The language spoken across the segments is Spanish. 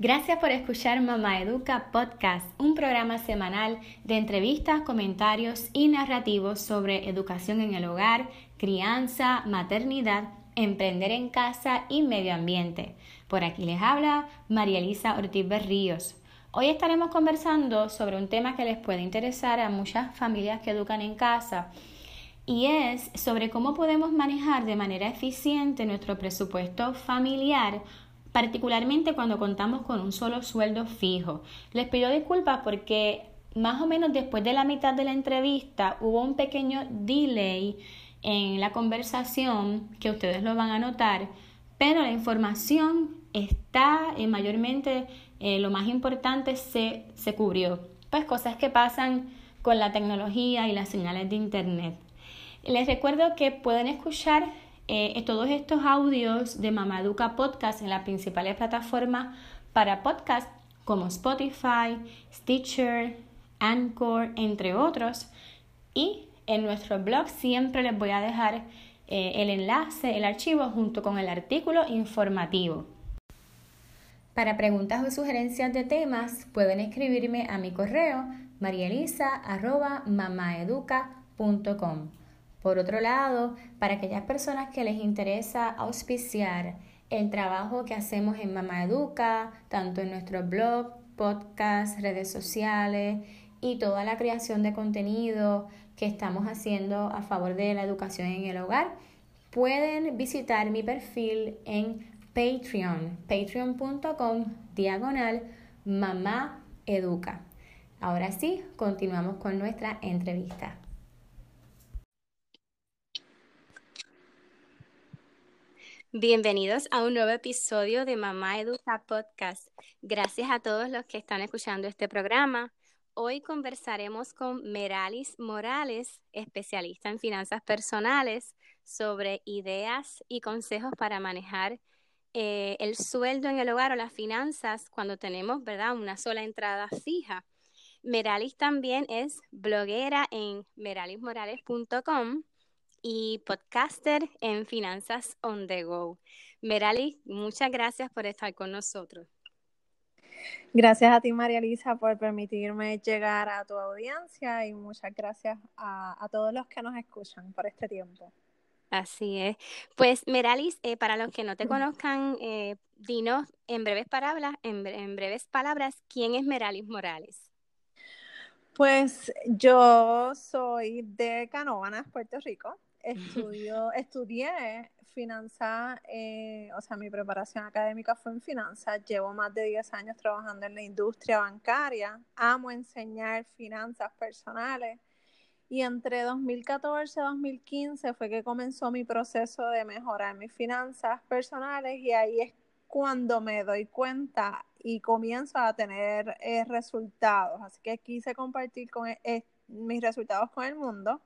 Gracias por escuchar Mamá Educa Podcast, un programa semanal de entrevistas, comentarios y narrativos sobre educación en el hogar, crianza, maternidad, emprender en casa y medio ambiente. Por aquí les habla María Elisa Ortiz Berríos. Hoy estaremos conversando sobre un tema que les puede interesar a muchas familias que educan en casa y es sobre cómo podemos manejar de manera eficiente nuestro presupuesto familiar particularmente cuando contamos con un solo sueldo fijo. Les pido disculpas porque más o menos después de la mitad de la entrevista hubo un pequeño delay en la conversación que ustedes lo van a notar, pero la información está y mayormente eh, lo más importante se, se cubrió. Pues cosas que pasan con la tecnología y las señales de internet. Les recuerdo que pueden escuchar eh, todos estos audios de Mamaduca Podcast en las principales plataformas para podcast como Spotify, Stitcher, Anchor, entre otros. Y en nuestro blog siempre les voy a dejar eh, el enlace, el archivo junto con el artículo informativo. Para preguntas o sugerencias de temas pueden escribirme a mi correo marielisa.mamaeduca.com. Por otro lado, para aquellas personas que les interesa auspiciar el trabajo que hacemos en Mamá Educa, tanto en nuestro blog, podcast, redes sociales y toda la creación de contenido que estamos haciendo a favor de la educación en el hogar, pueden visitar mi perfil en Patreon, patreon.com diagonal mamá educa. Ahora sí, continuamos con nuestra entrevista. Bienvenidos a un nuevo episodio de Mamá Educa Podcast. Gracias a todos los que están escuchando este programa. Hoy conversaremos con Meralis Morales, especialista en finanzas personales, sobre ideas y consejos para manejar eh, el sueldo en el hogar o las finanzas cuando tenemos, ¿verdad?, una sola entrada fija. Meralis también es bloguera en meralismorales.com y podcaster en Finanzas on the Go. Merali, muchas gracias por estar con nosotros. Gracias a ti, María Elisa, por permitirme llegar a tu audiencia y muchas gracias a, todos los que nos escuchan por este tiempo. Así es. Pues, Meralis, eh, para los que no te conozcan, eh, dinos en breves palabras, en, en, breves palabras, ¿quién es Meralis Morales? Pues yo soy de Canóvanas, Puerto Rico. Estudio, estudié finanzas, eh, o sea, mi preparación académica fue en finanzas. Llevo más de 10 años trabajando en la industria bancaria. Amo enseñar finanzas personales. Y entre 2014 y 2015 fue que comenzó mi proceso de mejorar mis finanzas personales y ahí es cuando me doy cuenta y comienzo a tener eh, resultados. Así que quise compartir con, eh, mis resultados con el mundo.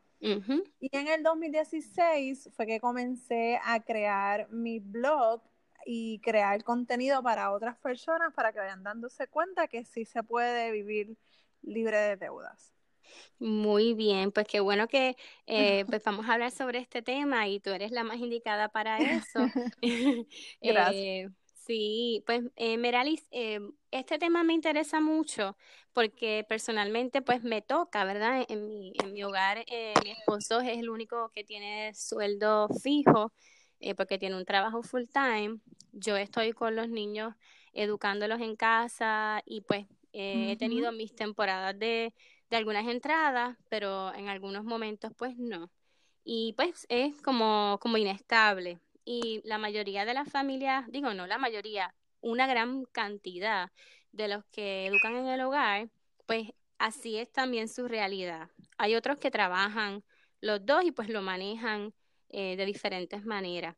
Y en el 2016 fue que comencé a crear mi blog y crear contenido para otras personas para que vayan dándose cuenta que sí se puede vivir libre de deudas. Muy bien, pues qué bueno que eh, pues vamos a hablar sobre este tema y tú eres la más indicada para eso. Gracias. Eh, Sí, pues eh, Meralis, eh, este tema me interesa mucho porque personalmente pues me toca, ¿verdad? En mi, en mi hogar eh, mi esposo es el único que tiene sueldo fijo eh, porque tiene un trabajo full time. Yo estoy con los niños educándolos en casa y pues he tenido mis temporadas de, de algunas entradas, pero en algunos momentos pues no. Y pues es como, como inestable y la mayoría de las familias, digo no la mayoría, una gran cantidad de los que educan en el hogar, pues así es también su realidad. Hay otros que trabajan los dos y pues lo manejan eh, de diferentes maneras.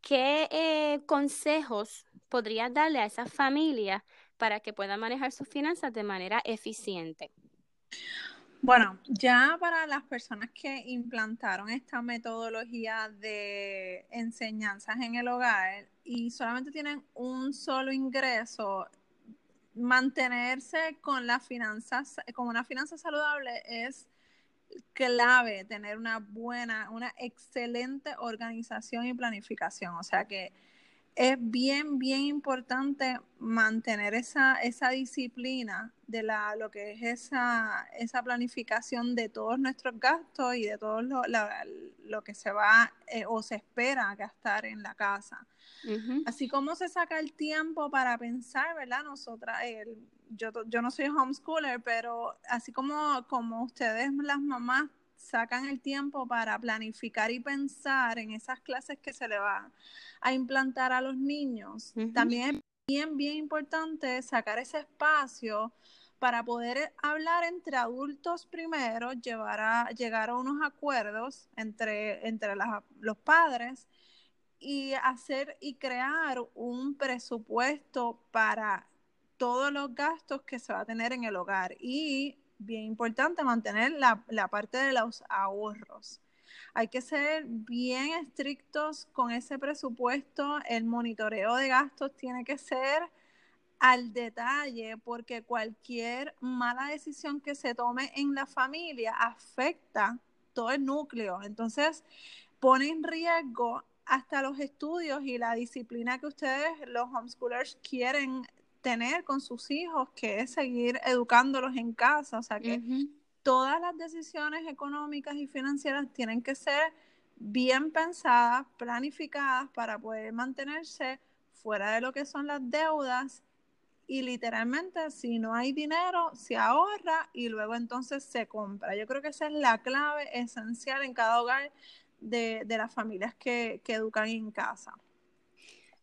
¿Qué eh, consejos podrías darle a esas familias para que puedan manejar sus finanzas de manera eficiente? Bueno, ya para las personas que implantaron esta metodología de enseñanzas en el hogar y solamente tienen un solo ingreso, mantenerse con las finanzas, con una finanza saludable es clave tener una buena, una excelente organización y planificación. O sea que es bien, bien importante mantener esa, esa disciplina de la, lo que es esa, esa planificación de todos nuestros gastos y de todo lo, lo que se va eh, o se espera gastar en la casa. Así como se saca el tiempo para pensar, ¿verdad? Nosotras, yo, yo no soy homeschooler, pero así como, como ustedes, las mamás, sacan el tiempo para planificar y pensar en esas clases que se le va a implantar a los niños. También es bien, bien importante sacar ese espacio para poder hablar entre adultos primero, llevar a, llegar a unos acuerdos entre, entre los padres y hacer y crear un presupuesto para todos los gastos que se va a tener en el hogar y bien importante mantener la, la parte de los ahorros. Hay que ser bien estrictos con ese presupuesto. El monitoreo de gastos tiene que ser al detalle porque cualquier mala decisión que se tome en la familia afecta todo el núcleo. Entonces, pone en riesgo hasta los estudios y la disciplina que ustedes, los homeschoolers, quieren tener con sus hijos, que es seguir educándolos en casa. O sea que todas las decisiones económicas y financieras tienen que ser bien pensadas, planificadas para poder mantenerse fuera de lo que son las deudas y literalmente si no hay dinero se ahorra y luego entonces se compra. Yo creo que esa es la clave esencial en cada hogar de, las familias que, que educan en casa.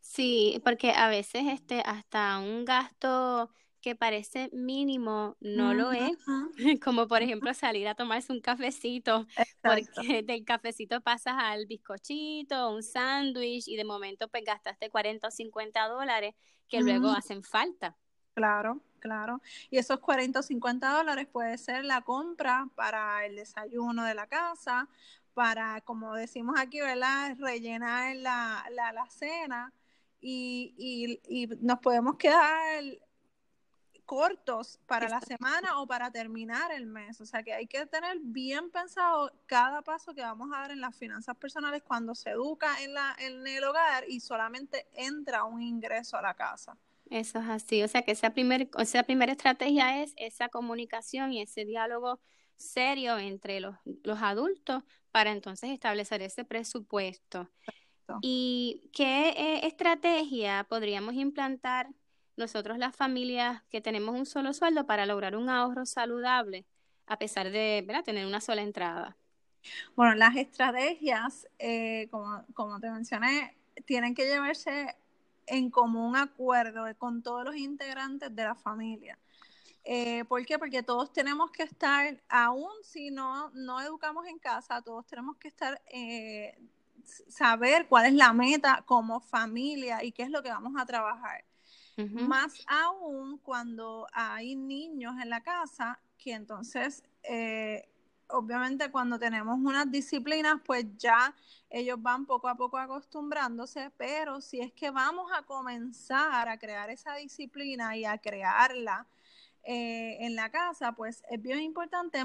Sí, porque a veces este hasta un gasto que parece mínimo no lo es, como por ejemplo salir a tomarse un cafecito, porque del cafecito pasas al bizcochito, un sándwich y de momento pues gastaste 40 o 50 dólares que luego hacen falta. Claro, claro. Y esos 40 o 50 dólares puede ser la compra para el desayuno de la casa, para, como decimos aquí, ¿verdad? Rellenar la, la, la cena y, y, nos podemos quedar cortos para la semana o para terminar el mes. O sea que hay que tener bien pensado cada paso que vamos a dar en las finanzas personales cuando se educa en, la, en el hogar y solamente entra un ingreso a la casa. Eso es así. O sea que esa, primer, esa primera estrategia es esa comunicación y ese diálogo serio entre los, los adultos para entonces establecer ese presupuesto. ¿Y qué eh, estrategia podríamos implantar nosotros las familias que tenemos un solo sueldo para lograr un ahorro saludable a pesar de tener una sola entrada? Bueno, las estrategias, eh, como, como te mencioné, tienen que llevarse en común acuerdo con todos los integrantes de la familia. Eh, ¿Por qué? Porque todos tenemos que estar, aún si no, no educamos en casa, todos tenemos que estar eh, saber cuál es la meta como familia y qué es lo que vamos a trabajar. Más aún cuando hay niños en la casa, que entonces, eh, obviamente cuando tenemos unas disciplinas, pues ya ellos van poco a poco acostumbrándose, pero si es que vamos a comenzar a crear esa disciplina y a crearla eh, en la casa, pues es bien importante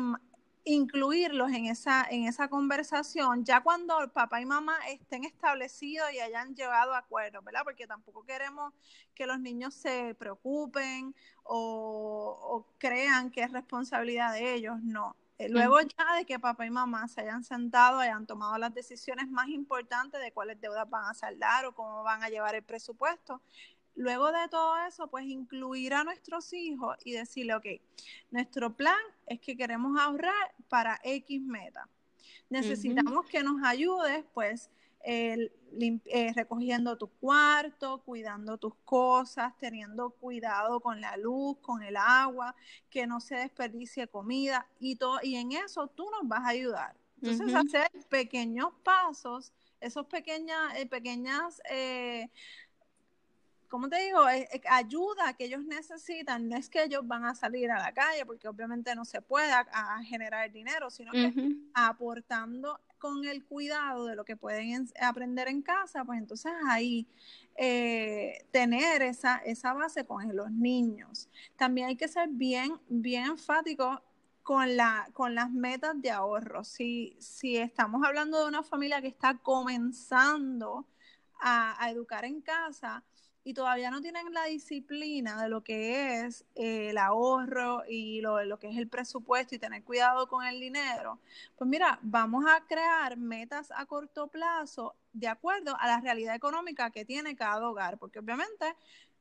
incluirlos en esa, en esa conversación, ya cuando el papá y mamá estén establecidos y hayan llegado a acuerdo, ¿verdad? Porque tampoco queremos que los niños se preocupen o, crean que es responsabilidad de ellos, no. Eh, luego ya de que papá y mamá se hayan sentado, hayan tomado las decisiones más importantes de cuáles deudas van a saldar o cómo van a llevar el presupuesto, Luego de todo eso, pues incluir a nuestros hijos y decirle, ok, nuestro plan es que queremos ahorrar para X meta. Necesitamos que nos ayudes, pues, eh, recogiendo tu cuarto, cuidando tus cosas, teniendo cuidado con la luz, con el agua, que no se desperdicie comida y todo, y en eso tú nos vas a ayudar. Entonces, hacer pequeños pasos, esos pequeñas, eh, pequeñas eh, como te digo, ayuda que ellos necesitan, no es que ellos van a salir a la calle, porque obviamente no se puede a, generar dinero, sino que aportando con el cuidado de lo que pueden aprender en casa, pues entonces ahí eh, tener esa, esa base con los niños. También hay que ser bien, bien enfático con, la, con las metas de ahorro. Si, si estamos hablando de una familia que está comenzando a, educar en casa y todavía no tienen la disciplina de lo que es eh, el ahorro y lo, lo, que es el presupuesto y tener cuidado con el dinero, pues mira, vamos a crear metas a corto plazo de acuerdo a la realidad económica que tiene cada hogar, porque obviamente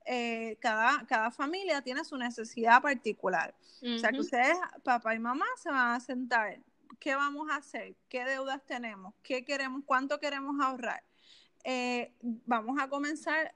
eh, cada, cada familia tiene su necesidad particular. O sea que ustedes, papá y mamá, se van a sentar. ¿Qué vamos a hacer? ¿Qué deudas tenemos? ¿Qué queremos? ¿Cuánto queremos ahorrar? Eh, vamos a comenzar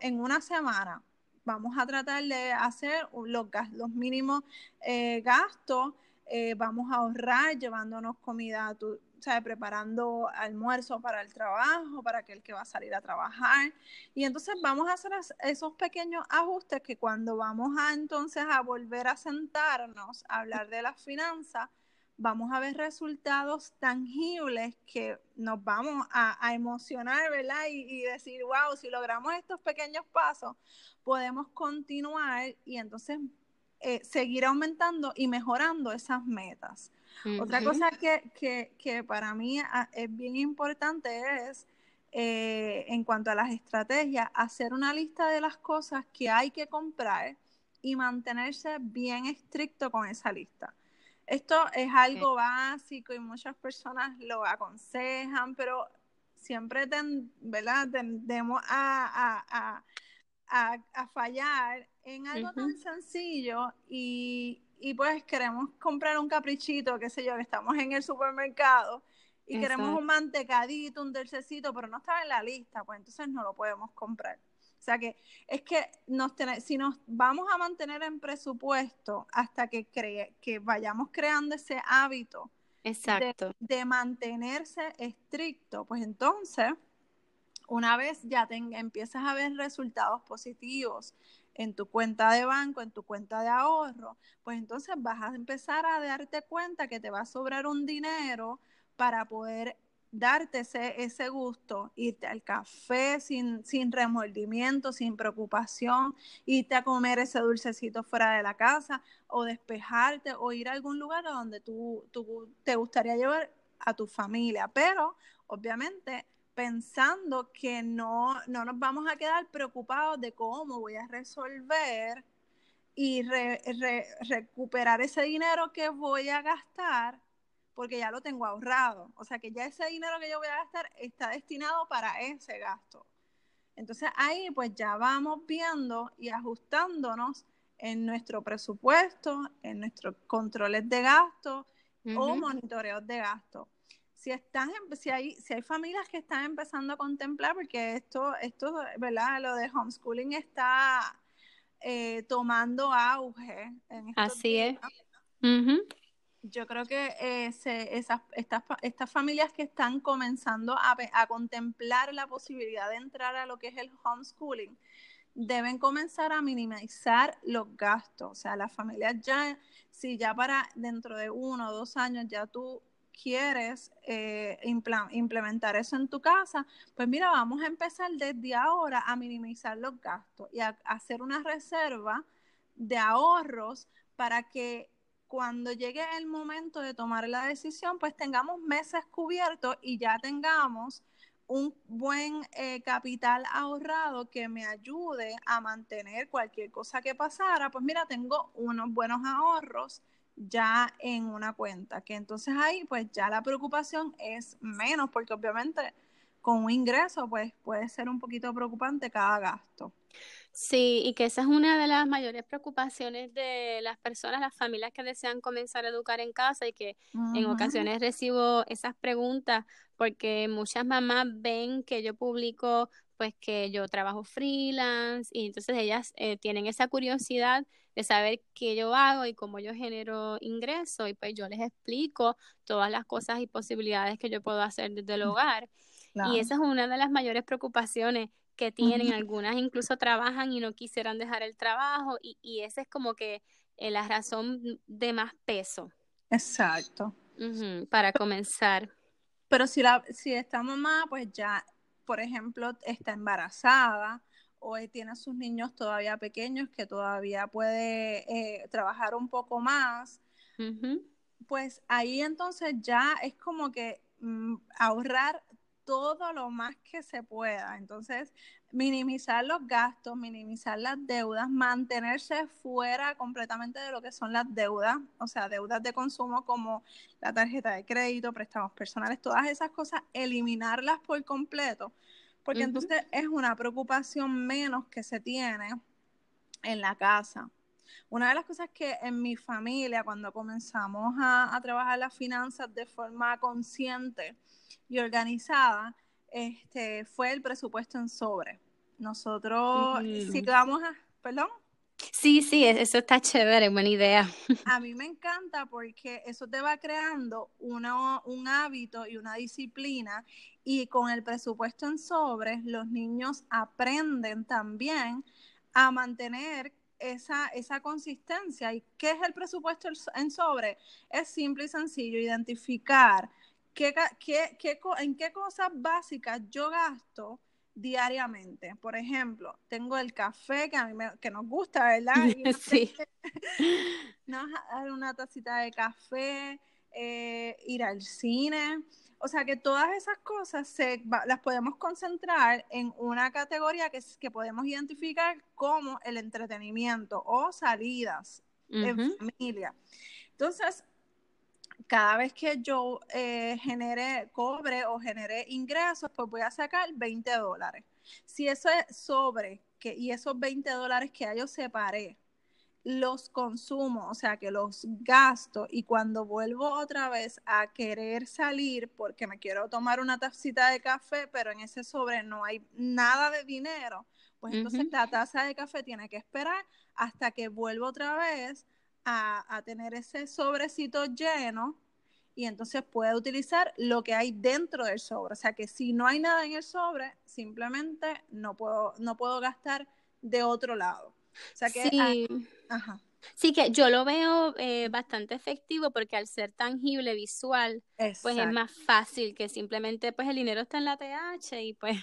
en una semana. Vamos a tratar de hacer los, los mínimos eh, gastos. Eh, vamos a ahorrar llevándonos comida, sabes, preparando almuerzo para el trabajo, para aquel que va a salir a trabajar. Y entonces vamos a hacer esos pequeños ajustes que cuando vamos a entonces a volver a sentarnos a hablar de las finanzas, vamos a ver resultados tangibles que nos vamos a, emocionar, ¿verdad? Y, decir, wow, si logramos estos pequeños pasos, podemos continuar y entonces eh, seguir aumentando y mejorando esas metas. Otra cosa que, para mí ah, es bien importante es, eh, en cuanto a las estrategias, hacer una lista de las cosas que hay que comprar y mantenerse bien estricto con esa lista. Esto es algo básico y muchas personas lo aconsejan, pero siempre ¿verdad? tendemos a, fallar en algo tan sencillo y, pues queremos comprar un caprichito, qué sé yo, que estamos en el supermercado y queremos un mantecadito, un dulcecito, pero no está en la lista, pues entonces no lo podemos comprar. O sea que es que nos si nos vamos a mantener en presupuesto hasta que, que vayamos creando ese hábito Exacto. De, mantenerse estricto, pues entonces, una vez ya empiezas a ver resultados positivos en tu cuenta de banco, en tu cuenta de ahorro, pues entonces vas a empezar a darte cuenta que te va a sobrar un dinero para poder darte ese, ese gusto, irte al café sin, sin remordimiento, sin preocupación, irte a comer ese dulcecito fuera de la casa o despejarte o ir a algún lugar donde tú, tú te gustaría llevar a tu familia, pero obviamente pensando que no, no nos vamos a quedar preocupados de cómo voy a resolver y recuperar ese dinero que voy a gastar porque ya lo tengo ahorrado. O sea que ya ese dinero que yo voy a gastar está destinado para ese gasto. Entonces ahí pues ya vamos viendo y ajustándonos en nuestro presupuesto, en nuestros controles de gasto o monitoreos de gasto. Si, están, si, hay, si hay familias que están empezando a contemplar, porque esto, esto ¿verdad? Lo de homeschooling está eh, tomando auge. En Así es yo creo que eh, esas, estas, estas familias que están comenzando a, contemplar la posibilidad de entrar a lo que es el homeschooling, deben comenzar a minimizar los gastos. O sea, las familias ya, si ya para dentro de uno o dos años ya tú quieres eh, implementar eso en tu casa, pues mira, vamos a empezar desde ahora a minimizar los gastos y a hacer una reserva de ahorros para que cuando llegue el momento de tomar la decisión, pues tengamos meses cubiertos y ya tengamos un buen eh, capital ahorrado que me ayude a mantener cualquier cosa que pasara, pues mira, tengo unos buenos ahorros ya en una cuenta, que entonces ahí pues ya la preocupación es menos, porque obviamente con un ingreso pues puede ser un poquito preocupante cada gasto. Sí, y que esa es una de las mayores preocupaciones de las personas, las familias que desean comenzar a educar en casa y que en ocasiones recibo esas preguntas porque muchas mamás ven que yo publico pues que yo trabajo freelance y entonces ellas eh, tienen esa curiosidad de saber qué yo hago y cómo yo genero ingreso y pues yo les explico todas las cosas y posibilidades que yo puedo hacer desde el hogar. Y esa es una de las mayores preocupaciones que tienen, algunas incluso trabajan y no quisieran dejar el trabajo y, y esa es como que eh, la razón de más peso. Exacto. para comenzar. Pero si, la, si esta mamá pues ya, por ejemplo, está embarazada o tiene a sus niños todavía pequeños que todavía puede eh, trabajar un poco más, pues ahí entonces ya es como que mm, ahorrar todo lo más que se pueda. Entonces, minimizar los gastos, minimizar las deudas, mantenerse fuera completamente de lo que son las deudas, o sea, deudas de consumo como la tarjeta de crédito, préstamos personales, todas esas cosas, eliminarlas por completo, porque entonces es una preocupación menos que se tiene en la casa. Una de las cosas que en mi familia, cuando comenzamos a, trabajar las finanzas de forma consciente y organizada, este, fue el presupuesto en sobre. Nosotros, si vamos a, perdón. Sí, sí, e, eso está chévere, buena idea. A mí me encanta porque eso te va creando una, un hábito y una disciplina y con el presupuesto en sobre, los niños aprenden también a mantener esa, esa consistencia. ¿Y qué es el presupuesto en sobre? Es simple y sencillo identificar qué, qué, qué, en qué cosas básicas yo gasto diariamente. Por ejemplo, tengo el café que a mí me, que nos gusta, ¿verdad? sí. una tacita de café, eh, ir al cine. O sea que todas esas cosas se, las podemos concentrar en una categoría que, que podemos identificar como el entretenimiento o salidas en familia. Entonces, cada vez que yo eh, genere cobre o genere ingresos, pues voy a sacar 20 dólares. Si eso es sobre, que, y esos 20 dólares que yo separé, los consumo, o sea que los gasto y cuando vuelvo otra vez a querer salir porque me quiero tomar una tacita de café, pero en ese sobre no hay nada de dinero, pues entonces la taza de café tiene que esperar hasta que vuelvo otra vez a, a tener ese sobrecito lleno y entonces puede utilizar lo que hay dentro del sobre. O sea que si no hay nada en el sobre, simplemente no puedo, no puedo gastar de otro lado. O sea que sí. Ajá. Sí, que yo lo veo eh, bastante efectivo porque al ser tangible, visual, pues es más fácil que simplemente pues el dinero está en la TH y pues...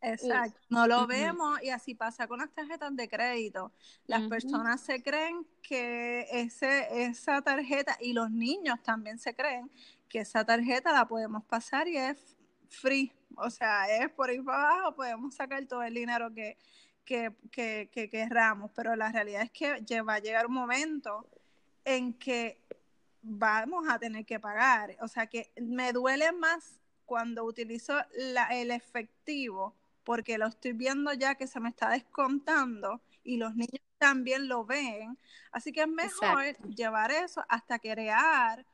Exacto, no lo vemos y así pasa con las tarjetas de crédito. Las personas se creen que ese, esa tarjeta y los niños también se creen que esa tarjeta la podemos pasar y es free, o sea, es por ahí para abajo, podemos sacar todo el dinero que, que, que, que querramos, pero la realidad es que va a llegar un momento en que vamos a tener que pagar. O sea que me duele más cuando utilizo el efectivo porque lo estoy viendo ya que se me está descontando y los niños también lo ven. Así que es mejor llevar eso hasta crear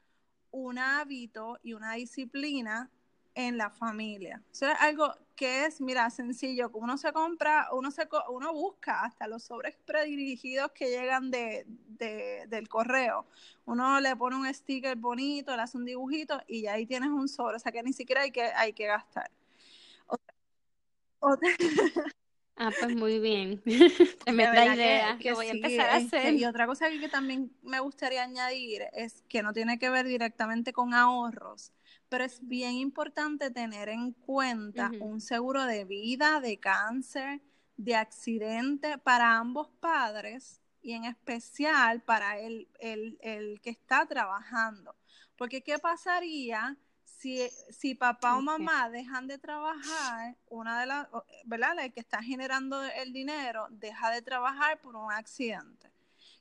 un hábito y una disciplina en la familia. Eso es algo que es, mira, sencillo, uno se compra, uno se uno busca hasta los sobres predirigidos que llegan de, del correo. Uno le pone un sticker bonito, le hace un dibujito y ya ahí tienes un sobre, o sea que ni siquiera hay que, hay que gastar. Ah, pues muy bien. me da idea que, voy a empezar a este, hacer. y otra cosa que también me gustaría añadir es que no tiene que ver directamente con ahorros, pero es bien importante tener en cuenta un seguro de vida, de cáncer, de accidente para ambos padres y en especial para el, el, que está trabajando. Porque ¿qué pasaría si, si papá o mamá dejan de trabajar? Una de las, ¿verdad? La que está generando el dinero deja de trabajar por un accidente.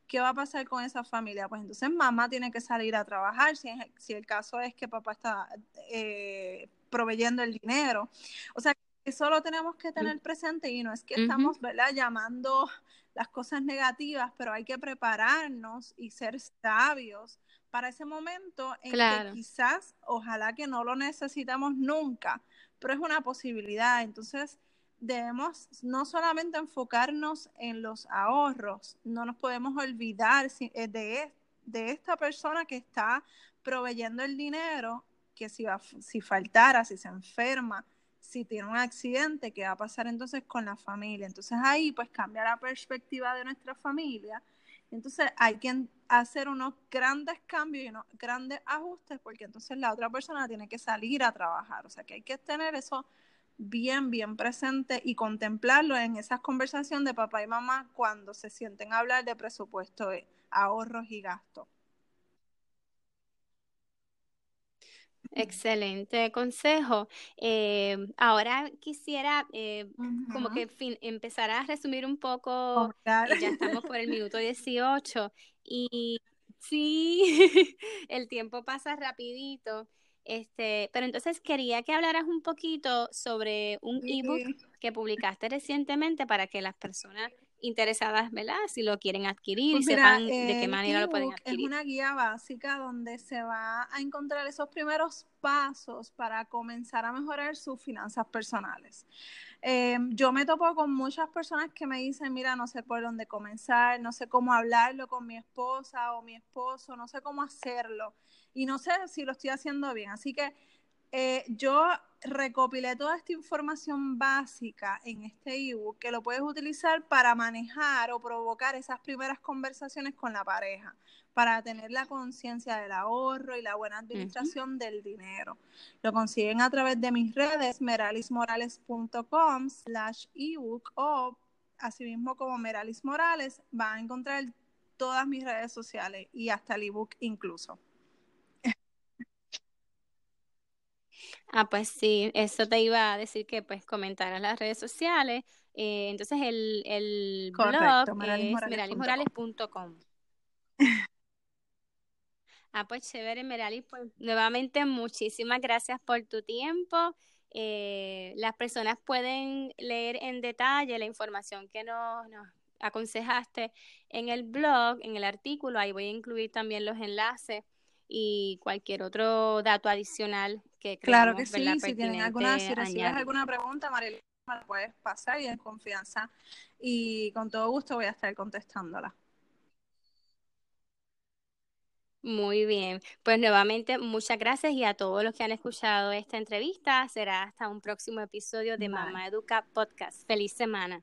¿Qué va a pasar con esa familia? Pues entonces mamá tiene que salir a trabajar si, si el caso es que papá está eh, proveyendo el dinero. O sea, eso lo tenemos que tener presente y no es que estamos, ¿verdad?, llamando las cosas negativas, pero hay que prepararnos y ser sabios para ese momento en que quizás, ojalá que no lo necesitamos nunca, pero es una posibilidad. Entonces, debemos no solamente enfocarnos en los ahorros, no nos podemos olvidar eh, de, de esta persona que está proveyendo el dinero, que si, va, si faltara, si se enferma, si tiene un accidente, ¿qué va a pasar entonces con la familia? Entonces ahí pues cambia la perspectiva de nuestra familia. Entonces hay que hacer unos grandes cambios y unos grandes ajustes porque entonces la otra persona tiene que salir a trabajar. O sea que hay que tener eso bien, bien presente y contemplarlo en esas conversaciones de papá y mamá cuando se sienten a hablar de presupuesto, ahorros y gastos. Excelente consejo. Eh, ahora quisiera eh, como que empezar a resumir un poco, ya estamos por el minuto 18 y sí, el tiempo pasa rapidito. Este, pero entonces quería que hablaras un poquito sobre un ebook que publicaste recientemente para que las personas interesadas, ¿verdad? Si lo quieren adquirir y pues sepan de qué manera lo pueden adquirir. Es una guía básica donde se va a encontrar esos primeros pasos para comenzar a mejorar sus finanzas personales. Em, yo me topo con muchas personas que me dicen, mira, no sé por dónde comenzar, no sé cómo hablarlo con mi esposa o mi esposo, no sé cómo hacerlo y no sé si lo estoy haciendo bien. Así que eh, yo recopilé toda esta información básica en este ebook que lo puedes utilizar para manejar o provocar esas primeras conversaciones con la pareja, para tener la conciencia del ahorro y la buena administración del dinero. Lo consiguen a través de mis redes, meralismorales.com slash ebook o asimismo como Meralis Morales, van a encontrar todas mis redes sociales y hasta el ebook incluso. Ah, pues sí, eso te iba a decir que pues comentaras las redes sociales. Eh, entonces el, el blog es meralismorales.com. ah, pues chévere, Meralis. Pues nuevamente muchísimas gracias por tu tiempo. Eh, las personas pueden leer en detalle la información que nos, nos aconsejaste en el blog, en el artículo. Ahí voy a incluir también los enlaces y cualquier otro dato adicional que Claro que sí, si tienen alguna, si recibes alguna pregunta, Mariela, me la puedes pasar y en confianza y con todo gusto voy a estar contestándola. Muy bien, pues nuevamente muchas gracias y a todos los que han escuchado esta entrevista. Será hasta un próximo episodio de Mamá Educa Podcast. Feliz semana.